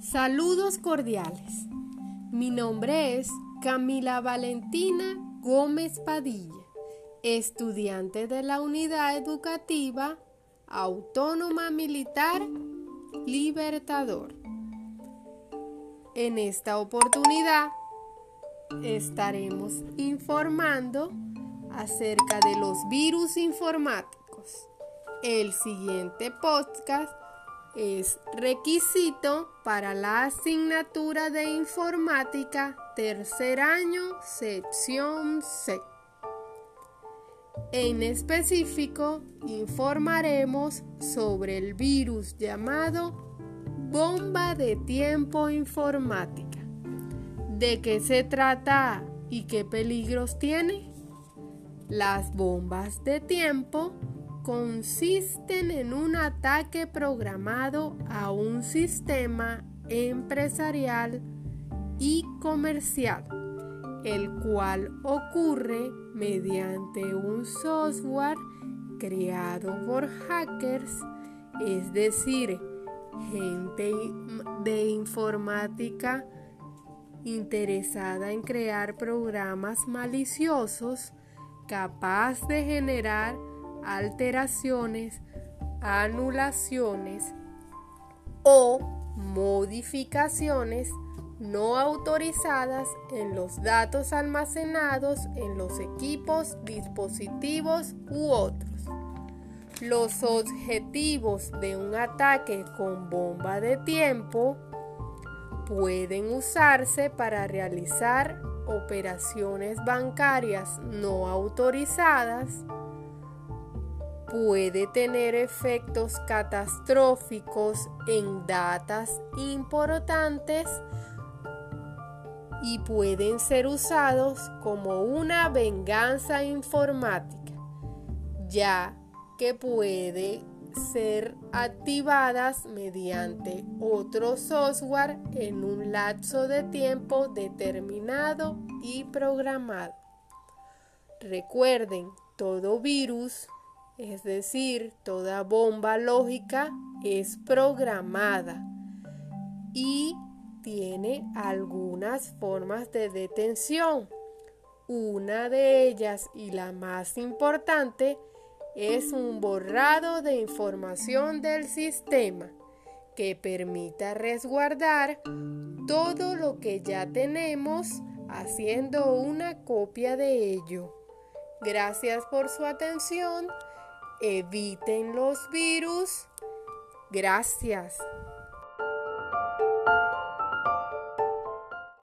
Saludos cordiales. Mi nombre es Camila Valentina Gómez Padilla, estudiante de la Unidad Educativa Autónoma Militar Libertador. En esta oportunidad estaremos informando acerca de los virus informáticos. El siguiente podcast es requisito para la asignatura de informática tercer año, sección C. En específico, informaremos sobre el virus llamado bomba de tiempo informática. ¿De qué se trata y qué peligros tiene? Las bombas de tiempo consisten en un ataque programado a un sistema empresarial y comercial, el cual ocurre mediante un software creado por hackers, es decir, gente de informática interesada en crear programas maliciosos capaz de generar alteraciones, anulaciones o modificaciones no autorizadas en los datos almacenados en los equipos, dispositivos u otros. Los objetivos de un ataque con bomba de tiempo pueden usarse para realizar operaciones bancarias no autorizadas, puede tener efectos catastróficos en datas importantes y pueden ser usados como una venganza informática, ya que puede ser activadas mediante otro software en un lapso de tiempo determinado y programado. Recuerden, todo virus es decir, toda bomba lógica es programada y tiene algunas formas de detención. Una de ellas y la más importante es un borrado de información del sistema que permita resguardar todo lo que ya tenemos haciendo una copia de ello. Gracias por su atención eviten los virus. Gracias.